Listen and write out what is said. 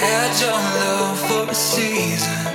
Cause heaven is for with you